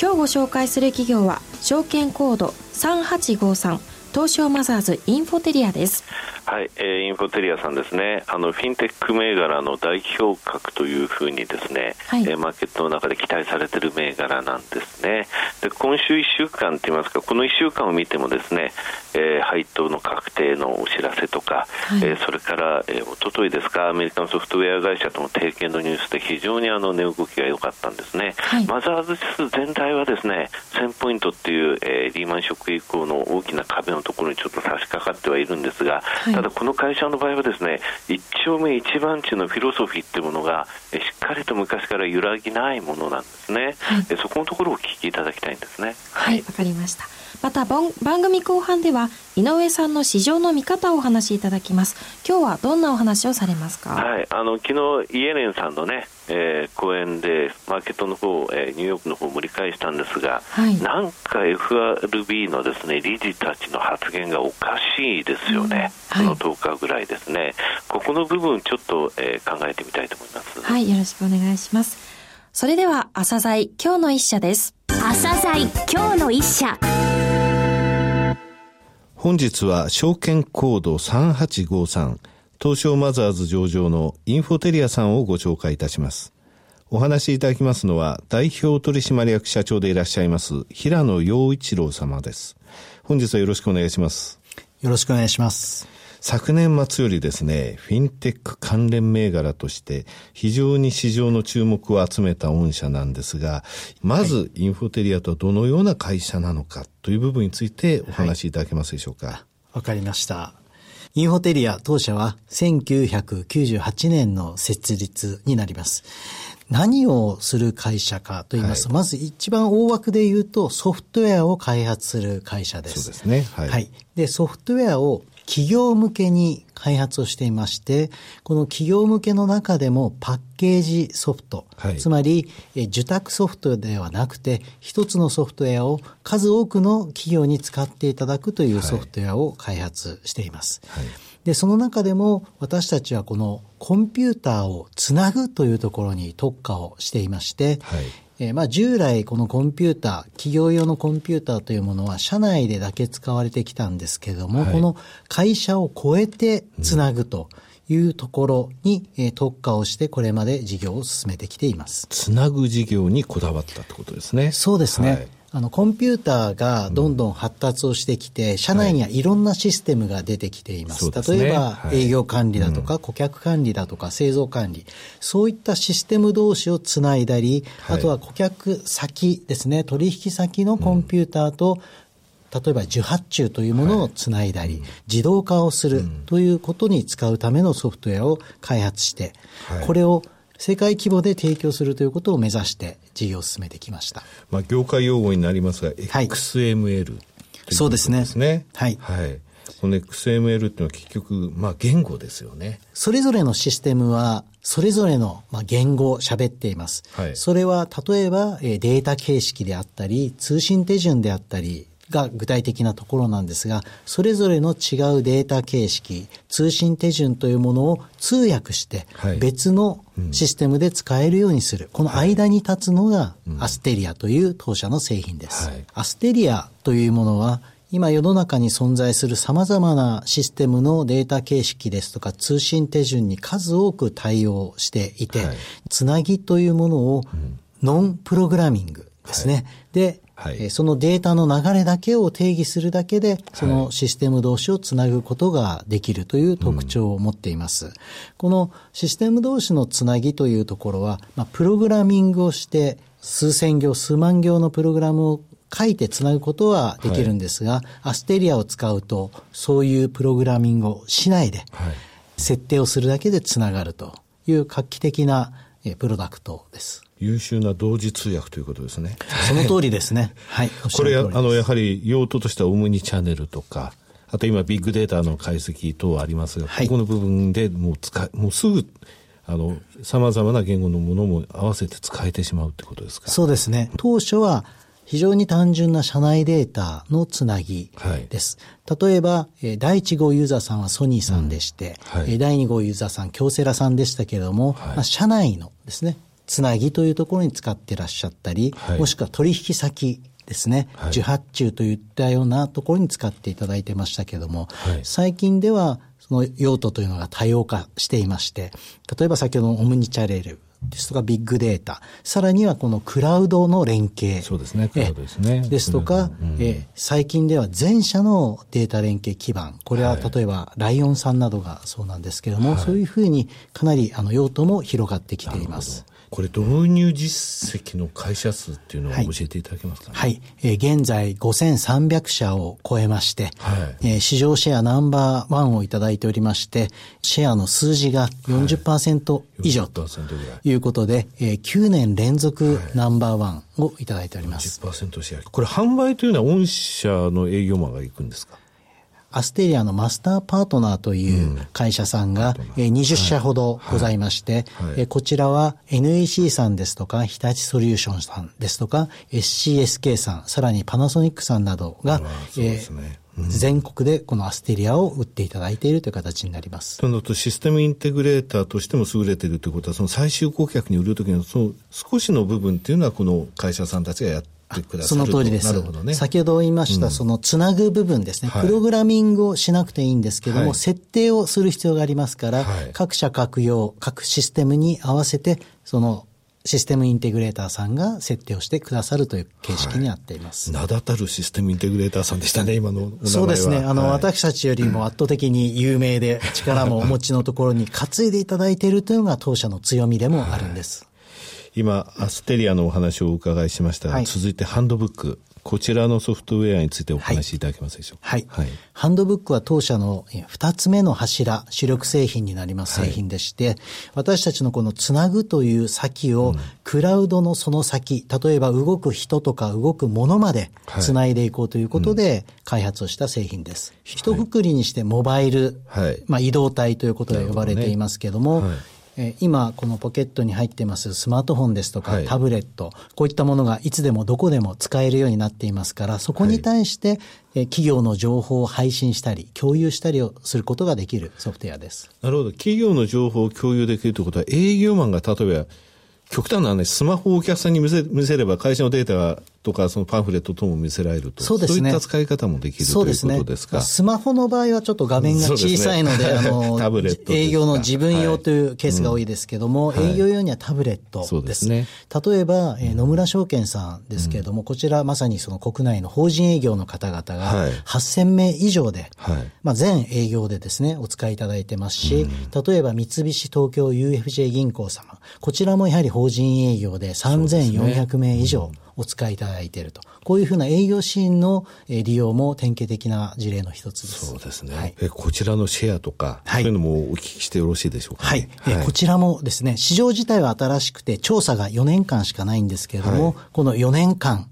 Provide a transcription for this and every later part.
今日ご紹介する企業は証券コード3853東証マザーズインフォテリアです。はい、えー、インフォテリアさんですね、あのフィンテック銘柄の代表格というふうにですね、はい、えー、マーケットの中で期待されている銘柄なんですね。で今週1週間といいますか、この1週間を見てもですね、えー、配当の確定のお知らせとか、はい、えー、それから、えー、一昨日ですか、アメリカのソフトウェア会社との提携のニュースで非常にあの値動きが良かったんですね。はい、マザーズ指数全体はですね、1000ポイントっていう、えー、リーマンショック以降の大きな壁のところにちょっと差し掛かってはいるんですが、はい、ただこの会社の場合はですね一丁目一番地のフィロソフィーっていうものがしっかりと昔から揺らぎないものなんですね、はい、そこのところをお聞きいただきたいんですね。はいわ、かりましたまた番組後半では井上さんの市場の見方をお話しいただきます。今日はどんなお話をされますか？はいあの昨日イエレンさんのね、えー、講演でマーケットの方、えー、ニューヨークの方を盛り返したんですが、はい、なんか FRB のですね理事たちの発言がおかしいですよね、うん、はい、この10日ぐらいですね。ここの部分ちょっと、えー、考えてみたいと思います。はいよろしくお願いします。それでは朝鮮今日の一社です。朝鮮今日の一社本日は証券コード3853東証マザーズ上場のインフォテリアさんをご紹介いたします。お話しいただきますのは代表取締役社長でいらっしゃいます平野陽一郎様です。本日はよろしくお願いします。よろしくお願いします。昨年末よりですね、フィンテック関連銘柄として非常に市場の注目を集めた御社なんですが、まずインフォテリアとはどのような会社なのかという部分についてお話しいただけますでしょうか。わ、はい、かりました。インフォテリア当社は1998年の設立になります。何をする会社かと言いますと、はい、まず一番大枠で言うとソフトウェアを開発する会社です。そうですね。はい。はい、で、ソフトウェアを企業向けに開発をしていまして、この企業向けの中でもパッケージソフト、はい、つまり受託ソフトではなくて、一つのソフトウェアを数多くの企業に使っていただくというソフトウェアを開発しています。はい、で、その中でも私たちはこのコンピューターをつなぐというところに特化をしていまして、はい、えー、まあ従来このコンピューター、企業用のコンピューターというものは社内でだけ使われてきたんですけれども、はい、この会社を超えてつなぐと。いうところに、えー、特化をしてこれまで事業を進めてきています。つなぐ事業にこだわったってことですね。そうですね。はいあの、コンピューターがどんどん発達をしてきて、社内にはいろんなシステムが出てきています。はい、例えば、営業管理だとか、顧客管理だとか、製造管理。そういったシステム同士をつないだり、あとは顧客先ですね、取引先のコンピューターと、例えば受発注というものをつないだり、はい、自動化をするということに使うためのソフトウェアを開発して、はい、これを世界規模で提供するということを目指して事業を進めてきました。まあ、業界用語になりますが、XML、はい、そうですね。はい。はい。この XML っていうのは結局、まあ言語ですよね。それぞれのシステムは、それぞれのまあ言語を喋っています。はい。それは例えばデータ形式であったり、通信手順であったり、が具体的なところなんですが、それぞれの違うデータ形式、通信手順というものを通訳して、別のシステムで使えるようにする。この間に立つのがアステリアという当社の製品です。アステリアというものは、今世の中に存在する様々なシステムのデータ形式ですとか通信手順に数多く対応していて、はい、つなぎというものをノンプログラミングですね。はい、で、はい、そのデータの流れだけを定義するだけで、そのシステム同士をつなぐことができるという特徴を持っています。うん、このシステム同士のつなぎというところは、まあ、プログラミングをして、数千行、数万行のプログラムを書いてつなぐことはできるんですが、はい、アステリアを使うと、そういうプログラミングをしないで、はい、設定をするだけでつながるという画期的なプロダクトです。優秀な同時通訳ということですね。その通りですね。はい。これあの、やはり用途としてはオムニチャンネルとか、あと今ビッグデータの解析等ありますが、はい、ここの部分でもう使もうすぐあの、様々な言語のものも合わせて使えてしまうってことですか？そうですね。当初は非常に単純な社内データのつなぎです。はい、例えば、え第1号ユーザーさんはソニーさんでして、うんはい、第2号ユーザーさん、京セラさんでしたけれども、はい、まあ、社内のですね、つなぎというところに使ってらっしゃったり、もしくは取引先ですね、受発注といったようなところに使っていただいてましたけれども、最近ではその用途というのが多様化していまして、例えば先ほどのオムニチャレルですとかビッグデータ、さらにはこのクラウドの連携。そうですね、クラウドですね。ですとか、うん、え最近では全社のデータ連携基盤、これは例えばライオンさんなどがそうなんですけれども、はい、そういうふうにかなりあの用途も広がってきています。これ導入実績の会社数っていうのを教えていただけますか、ね、はい、えー、現在5300社を超えまして、はい、えー、市場シェアナンバーワンをいただいておりまして、シェアの数字が40%以上。ということで、はい、えー、9年連続ナンバーワンをいただいております。40%シェア。これ販売というのは御社の営業マンが行くんですか？アステリアのマスターパートナーという会社さんが20社ほどございまして、こちらは NEC さんですとか、日立ソリューションさんですとか、SCSK さん、さらにパナソニックさんなどが、全国でこのアステリアを売っていただいているという形になります。となるとシステムインテグレーターとしても優れているということは、その最終顧客に売るときのその少しの部分っていうのはこの会社さんたちがやってその通りです。ね、先ほど言いました、そのつなぐ部分ですね、プログラミングをしなくていいんですけども、はい、設定をする必要がありますから、はい、各社各用、各システムに合わせて、そのシステムインテグレーターさんが設定をしてくださるという形式になっています。はい、名だたるシステムインテグレーターさんでしたね、今のそうですね。あの、はい、私たちよりも圧倒的に有名で、力もお持ちのところに担いでいただいているというのが当社の強みでもあるんです。今、アステリアのお話をお伺いしましたが、はい、続いてハンドブック。こちらのソフトウェアについてお話しいただけますでしょうか？はい。はい、ハンドブックは当社の二つ目の柱、主力製品になります製品でして、はい、私たちのこのつなぐという先を、クラウドのその先、例えば動く人とか動くものまでつないでいこうということで開発をした製品です。一括りにしてモバイル、はい、まあ移動体ということで呼ばれていますけども、え今このポケットに入ってますスマートフォンですとか、タブレット、こういったものがいつでもどこでも使えるようになっていますから、そこに対して、え企業の情報を配信したり、共有したりをすることができるソフトウェアです。なるほど。企業の情報を共有できるということは、営業マンが例えば、極端な話、スマホをお客さんに見せ見せれば会社のデータとか、そのパンフレットとも見せられると。そうですね。そういった使い方もできるということですか。スマホの場合はちょっと画面が小さいので、でね、あの、タブレット営業の自分用というケースが多いですけども、はい。うん、営業用にはタブレットです。そうですね。例えば、えー、野村証券さんですけれども、うん、こちらまさにその国内の法人営業の方々が8000名以上で、はい、まあ全営業でですね、お使いいただいてますし、うん、例えば三菱東京 UFJ 銀行様、こちらもやはり法人営業で3400名以上、お使いいただいていると。こういうふうな営業シーンの利用も典型的な事例の一つです。そうですね。はい、えこちらのシェアとか、はい、そういうのもお聞きしてよろしいでしょうか、ね、はい。はい、こちらもですね、市場自体は新しくて調査が4年間しかないんですけれども、はい、この4年間、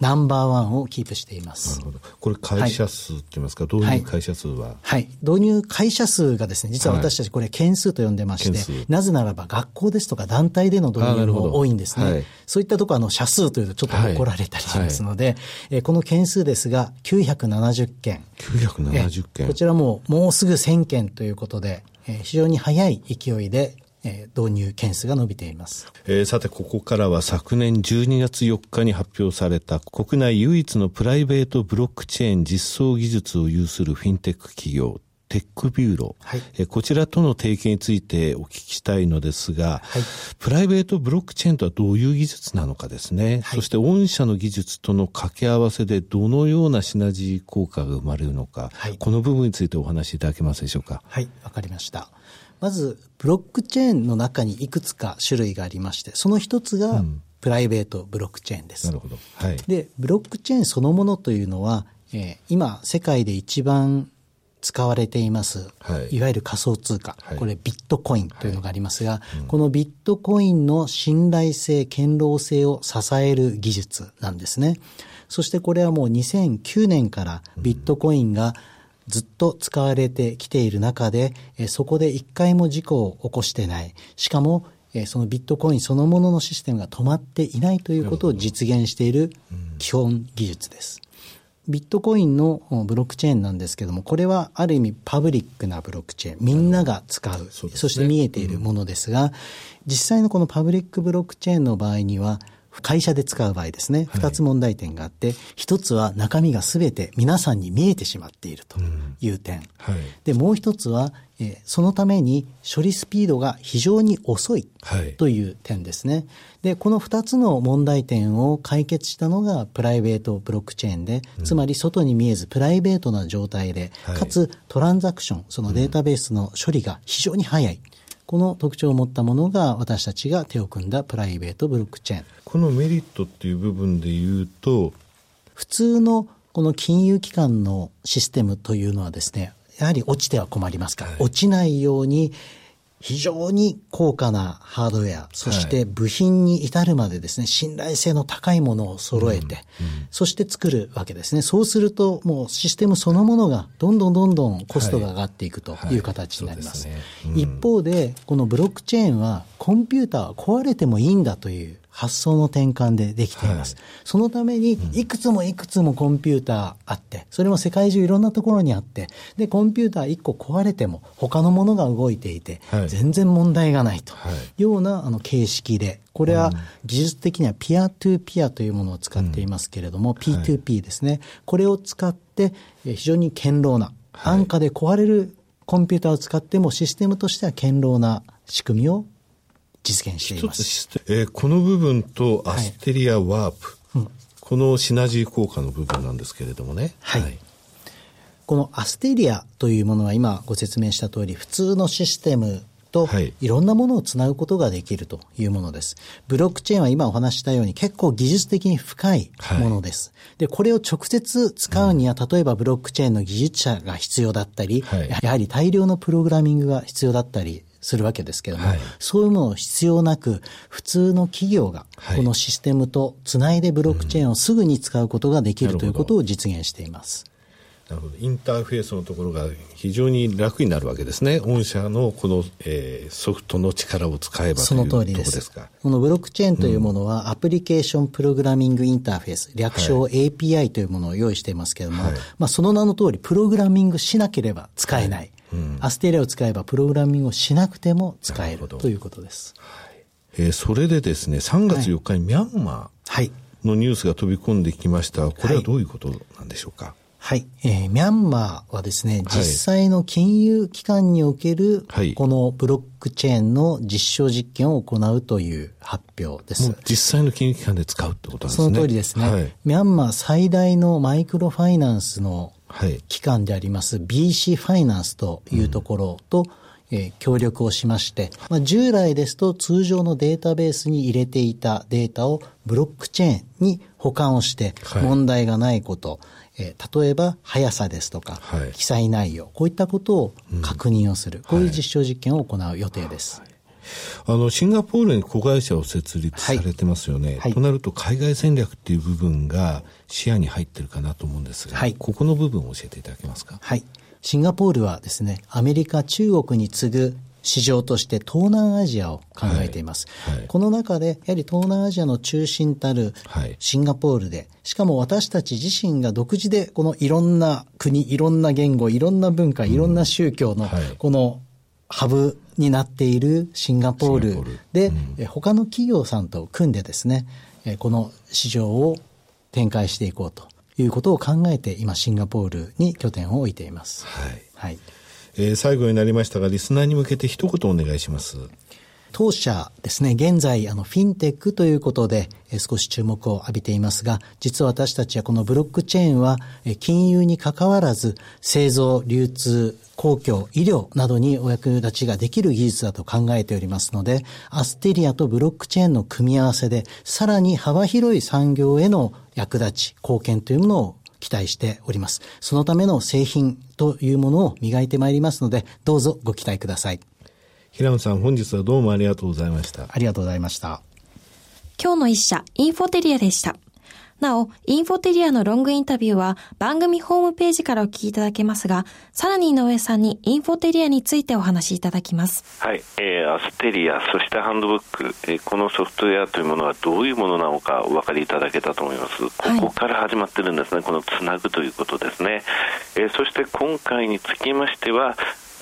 ナンバーワンをキープしています。なるほど。これ会社数って言いますか、はい、導入会社数は、はい、導入会社数がですね、実は私たちこれ件数と呼んでまして、なぜならば学校ですとか団体での導入も多いんですね。そういったところあの社数というとちょっと怒られたりしますので、えこの件数ですが970件。970件。こちらももうすぐ1000件ということで、え非常に早い勢いでえ導入件数が伸びています、えー、さてここからは昨年12月4日に発表された国内唯一のプライベートブロックチェーン実装技術を有するフィンテック企業テックビューロー、はい、えこちらとの提携についてお聞きしたいのですが、はい、プライベートブロックチェーンとはどういう技術なのかですね、はい、そして御社の技術との掛け合わせでどのようなシナジー効果が生まれるのか、この部分についてお話しいただけますでしょうか？はい、わかりました。まず、ブロックチェーンの中にいくつか種類がありまして、その一つが、プライベートブロックチェーンです。なるほど。はい。で、ブロックチェーンそのものというのは、えー、今、世界で一番使われています、はい、いわゆる仮想通貨、はい、これビットコインというのがありますが、はいうん、このビットコインの信頼性、堅牢性を支える技術なんですね。そしてこれはもう2009年からビットコインがずっと使われてきている中で、そこで一回も事故を起こしてない。しかも、そのビットコインそのもののシステムが止まっていないということを実現している基本技術です。ビットコインのブロックチェーンなんですけども、これはある意味パブリックなブロックチェーン、みんなが使う、そ、ね,、して見えているものですが、うん、実際のこのパブリックブロックチェーンの場合には、会社で使う場合ですね、二つ問題点があって、一つは中身がすべて皆さんに見えてしまっているという点。うんはい、で、もう一つは、えー、そのために処理スピードが非常に遅いという点ですね。はい、で、この二つの問題点を解決したのがプライベートブロックチェーンで、つまり外に見えずプライベートな状態で、かつトランザクション、そのデータベースの処理が非常に早い。この特徴を持ったものが私たちが手を組んだプライベートブロックチェーン。このメリットっていう部分で言うと、普通のこの金融機関のシステムというのはですね、やはり落ちては困りますか？ら、はい、落ちないように非常に高価なハードウェア、そして部品に至るまでですね、信頼性の高いものを揃えて、そして作るわけですね。そうすると、もうシステムそのものがどんどんどんどんコストが上がっていくとい。う形になります。一方で、このブロックチェーンはコンピューターは壊れてもいいんだという発想の転換でできています。はい、そのために、いくつもいくつもコンピューターあって、それも世界中いろんなところにあって、で、コンピューター1個壊れても、他のものが動いていて、全然問題がないと。い。うようなあの形式で、これは技術的にはピアトゥーピアというものを使っていますけれども、うん、P2P ですね。これを使って、非常に堅牢な、安価で壊れるコンピューターを使ってもシステムとしては堅牢な仕組みを実現しています。えー、この部分とアステリアワープ、はい。うん、このシナジー効果の部分なんですけれどもね。はい、はい。このアステリアというものは今ご説明した通り、普通のシステムとい。ろんなものをつなぐことができるというものです。ブロックチェーンは今お話したように結構技術的に深いものです。はい、で、これを直接使うには、例えばブロックチェーンの技術者が必要だったり、はい、やはり大量のプログラミングが必要だったりするわけですけれども、はい、そういうもの必要なく、普通の企業がこのシステムとつないでブロックチェーンをすぐに使うことができる、ということを実現しています。なるほど。インターフェースのところが非常に楽になるわけですね。御社のこの、えー、ソフトの力を使えばその通りです。このブロックチェーンというものは、アプリケーションプログラミングインターフェース、略称 API というものを用意していますけれども、はい、まあその名の通り、プログラミングしなければ使えない。はいうん、アステリアを使えばプログラミングをしなくても使えるということです。はい、えー、それでですね、3月4日にミャンマーのニュースが飛び込んできました。これはどういうことなんでしょうか、はい、えー、ミャンマーはですね、実際の金融機関における、このブロックチェーンの実証実験を行うという発表です。実際の金融機関で使うってことなんですね。その通りですね。はい、ミャンマー最大のマイクロファイナンスの機関であります BC ファイナンスというところと、うん、えー、協力をしまして、まあ、従来ですと通常のデータベースに入れていたデータをブロックチェーンに保管をして問題がないこと、はいえー、例えば速さですとか、はい、記載内容、こういったことを確認をする、うん、こういう実証実験を行う予定です。はいあの、シンガポールに子会社を設立されてますよね。はい、となると、海外戦略っていう部分が視野に入ってるかなと思うんですが、はい、ここの部分を教えていただけますか？はい。シンガポールはですね、アメリカ、中国に次ぐ市場として東南アジアを考えています。はいはい、この中で、やはり東南アジアの中心たるシンガポールで、しかも私たち自身が独自でこのいろんな国、いろんな言語、いろんな文化、いろんな宗教のこのハブになっているシンガポールで、うん、他の企業さんと組んでですね、この市場を展開していこうということを考えて、今、シンガポールに拠点を置いています。はい。はい。えー、最後になりましたが、リスナーに向けて一言お願いします。当社ですね、現在、あの、フィンテックということで、え少し注目を浴びていますが、実は私たちはこのブロックチェーンは、え金融に関わらず、製造、流通、公共、医療などにお役立ちができる技術だと考えておりますので、アステリアとブロックチェーンの組み合わせで、さらに幅広い産業への役立ち、貢献というものを期待しております。そのための製品というものを磨いてまいりますので、どうぞご期待ください。平野さん、本日はどうもありがとうございました。ありがとうございました。今日の一社、インフォテリアでした。なお、インフォテリアのロングインタビューは番組ホームページからお聞きいただけますが、さらに井上さんにインフォテリアについてお話しいただきます。はい、えー、アステリア、そしてハンドブック、えー、このソフトウェアというものはどういうものなのかお分かりいただけたと思います。ここから始まってるんですね、このつなぐということですね。えー、そして今回につきましては、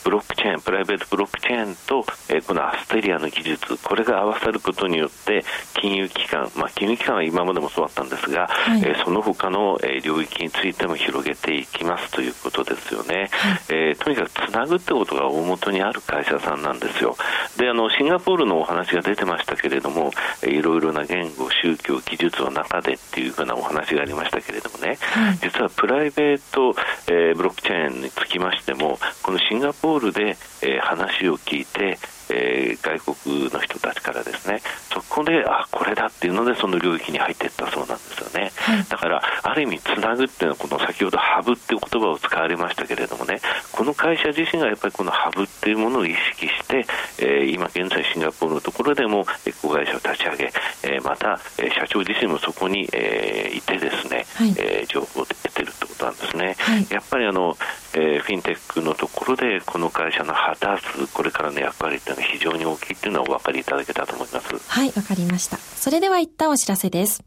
ブロックチェーン、プライベートブロックチェーンと、えー、このアステリアの技術、これが合わさることによって、金融機関、まあ、金融機関は今までもそうだったんですが、はい、えー、その他の、えー、領域についても広げていきますということですよね。はい、えー、とにかくつなぐってことが大元にある会社さんなんですよ。で、あの、シンガポールのお話が出てましたけれども、えー、いろいろな言語、宗教、技術の中でっていうふうなお話がありましたけれどもね、はい、実はプライベート、えー、ブロックチェーンにつきましても、このシンガポールールで、えー、話を聞いて、えー、外国の人たちからですねそこであこれだっていうのでその領域に入っていったそうなんですよね、はい、だからある意味つなぐっていうのはこの先ほどハブっていう言葉を使われましたけれどもねこの会社自身がやっぱりこのハブっていうものを意識して、えー、今現在シンガポールのところでもエコ会社を立ち上げ、えー、また、えー、社長自身もそこに、えー、いてですね、はい、えー、情報を得てるってことなんですね、はい、やっぱりあの、えー、フィンテックのところでこの会社の果たすこれからの役割っていうのは非常に大きいっていうのはお分かりいただけたと思います。はいわかりました。それでは一旦お知らせです。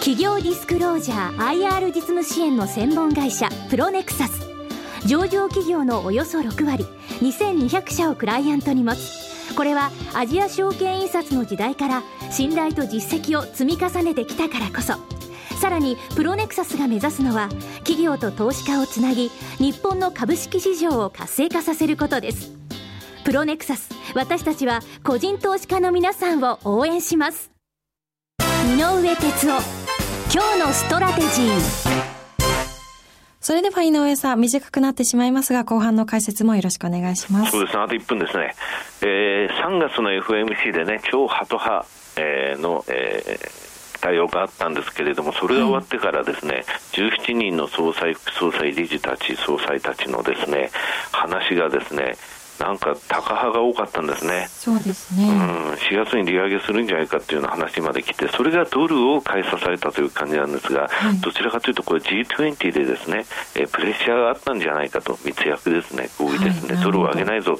企業ディスクロージャー IR 実務支援の専門会社プロネクサス。上場企業のおよそ6割2200社をクライアントに持つ。これはアジア証券印刷の時代から信頼と実績を積み重ねてきたからこそさらにプロネクサスが目指すのは企業と投資家をつなぎ日本の株式市場を活性化させることですプロネクサス私たちは個人投資家の皆さんを応援します井上哲夫今日のストラテジーそれでは井上さん、短くなってしまいますが、後半の解説もよろしくお願いします。そうですね、あと1分ですね。えー、3月の FMC でね、超ハト派、えー、の、えー、対応があったんですけれども、それが終わってからですね、17人の総裁、副総裁、理事たち、総裁たちのですね、話がですね、なんか高派が多かったんですね。そうですね。うん、4月に利上げするんじゃないかっていうような話まで来て、それがドルを買い支えたという感じなんですが、はい、どちらかというとこれ G20 でですね、えプレッシャーがあったんじゃないかと密約ですね、合意ですね、はい、ドルを上げないぞ、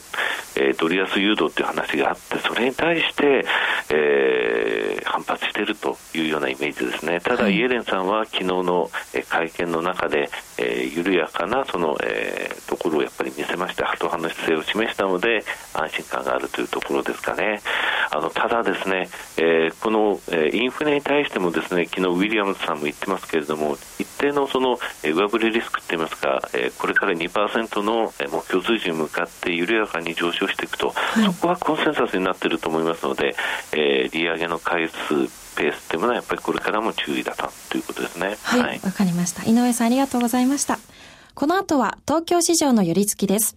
えー、ドル安誘導っていう話があって、それに対して、えー、反発しているというようなイメージですね。ただ、イエレンさんは昨日の会見の中で、えー、緩やかなその、えー、ところをやっぱり見せまして、ハト派の姿勢を示したので、安心感があるというところですかね。あのただ、ですね、えー、この、えー、インフレに対してもですね昨日ウィリアムズさんも言ってますけれども一定のその、えー、上振れリスクといいますか、えー、これから2%の目標水準に向かって緩やかに上昇していくと、はい、そこはコンセンサスになっていると思いますので、えー、利上げの回数ペースというものはやっぱりこれからも注意だということですね。はい、わ、はい、かりました。井上さんありがとうございました。この後は東京市場の寄り付きです。